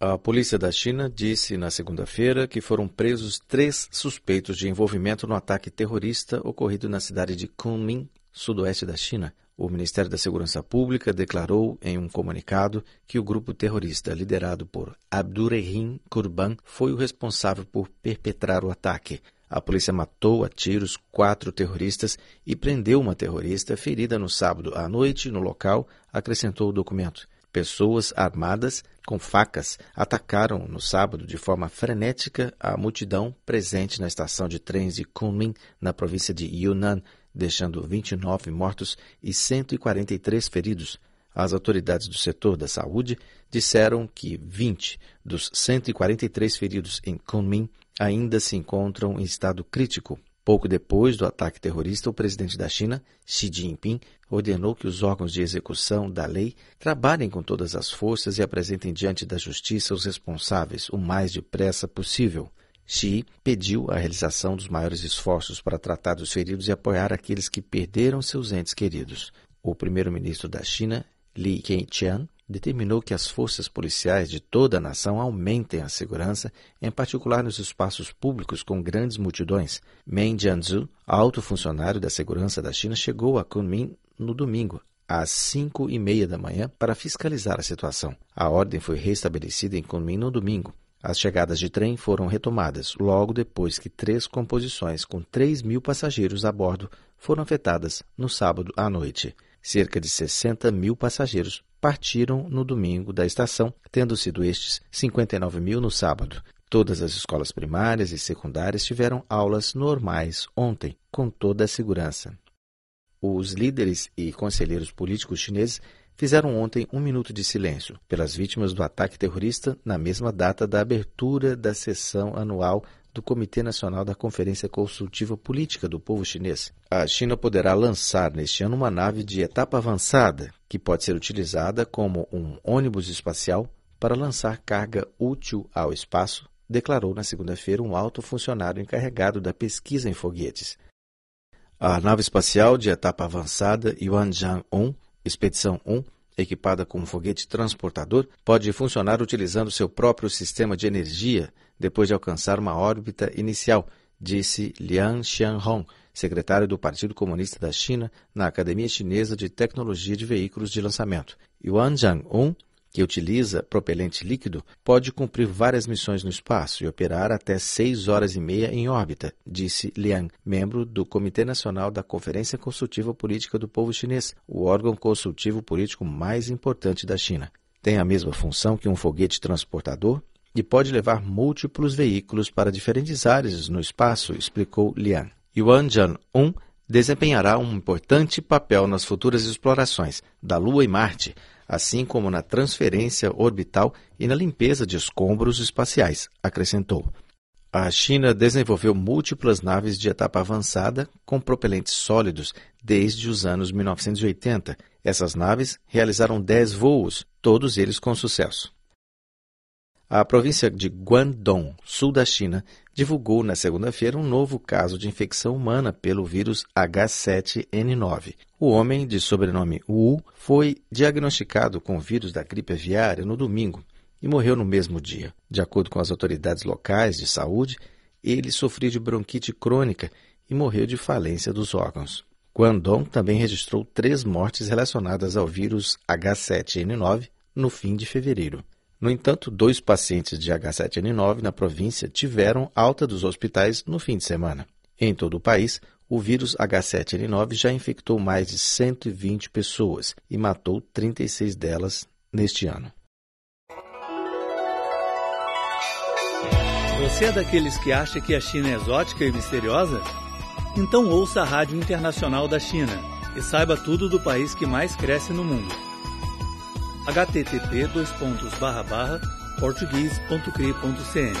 A polícia da China disse na segunda-feira que foram presos três suspeitos de envolvimento no ataque terrorista ocorrido na cidade de Kunming, sudoeste da China. O Ministério da Segurança Pública declarou em um comunicado que o grupo terrorista liderado por Abdurrahim Kurban foi o responsável por perpetrar o ataque. A polícia matou a tiros quatro terroristas e prendeu uma terrorista ferida no sábado à noite no local, acrescentou o documento. Pessoas armadas com facas atacaram no sábado de forma frenética a multidão presente na estação de trens de Kunming, na província de Yunnan, deixando 29 mortos e 143 feridos. As autoridades do setor da saúde disseram que 20 dos 143 feridos em Kunming ainda se encontram em estado crítico. Pouco depois do ataque terrorista, o presidente da China, Xi Jinping, ordenou que os órgãos de execução da lei trabalhem com todas as forças e apresentem diante da justiça os responsáveis o mais depressa possível. Xi pediu a realização dos maiores esforços para tratar dos feridos e apoiar aqueles que perderam seus entes queridos. O primeiro-ministro da China, Li Keqiang, determinou que as forças policiais de toda a nação aumentem a segurança, em particular nos espaços públicos com grandes multidões. Meng Jianzhu, alto funcionário da segurança da China, chegou a Kunming no domingo, às cinco e meia da manhã, para fiscalizar a situação. A ordem foi restabelecida em Kunming no domingo. As chegadas de trem foram retomadas logo depois que três composições com 3 mil passageiros a bordo foram afetadas no sábado à noite. Cerca de 60 mil passageiros partiram no domingo da estação, tendo sido estes 59 mil no sábado. Todas as escolas primárias e secundárias tiveram aulas normais ontem, com toda a segurança. Os líderes e conselheiros políticos chineses fizeram ontem um minuto de silêncio pelas vítimas do ataque terrorista na mesma data da abertura da sessão anual do Comitê Nacional da Conferência Consultiva Política do Povo Chinês. A China poderá lançar neste ano uma nave de etapa avançada, que pode ser utilizada como um ônibus espacial para lançar carga útil ao espaço, declarou na segunda-feira um alto funcionário encarregado da pesquisa em foguetes. A nave espacial de etapa avançada Yuanzhang-1, Expedição 1, equipada com um foguete transportador, pode funcionar utilizando seu próprio sistema de energia depois de alcançar uma órbita inicial, disse Liang Xianhong, secretário do Partido Comunista da China na Academia Chinesa de Tecnologia de Veículos de Lançamento. Yuan Zhang-un que utiliza propelente líquido, pode cumprir várias missões no espaço e operar até seis horas e meia em órbita, disse Liang, membro do Comitê Nacional da Conferência Consultiva Política do Povo Chinês, o órgão consultivo político mais importante da China. Tem a mesma função que um foguete transportador e pode levar múltiplos veículos para diferentes áreas no espaço, explicou Liang. Yuan Zhan-un desempenhará um importante papel nas futuras explorações da Lua e Marte, assim como na transferência orbital e na limpeza de escombros espaciais, acrescentou. A China desenvolveu múltiplas naves de etapa avançada com propelentes sólidos desde os anos 1980. Essas naves realizaram 10 voos, todos eles com sucesso. A província de Guangdong, sul da China, divulgou na segunda-feira um novo caso de infecção humana pelo vírus H7N9. O homem, de sobrenome Wu, foi diagnosticado com o vírus da gripe aviária no domingo e morreu no mesmo dia. De acordo com as autoridades locais de saúde, ele sofria de bronquite crônica e morreu de falência dos órgãos. Guangdong também registrou três mortes relacionadas ao vírus H7N9 no fim de fevereiro. No entanto, dois pacientes de H7N9 na província tiveram alta dos hospitais no fim de semana. Em todo o país, o vírus H7N9 já infectou mais de 120 pessoas e matou 36 delas neste ano. Você é daqueles que acha que a China é exótica e misteriosa? Então ouça a Rádio Internacional da China e saiba tudo do país que mais cresce no mundo http português.cri.cn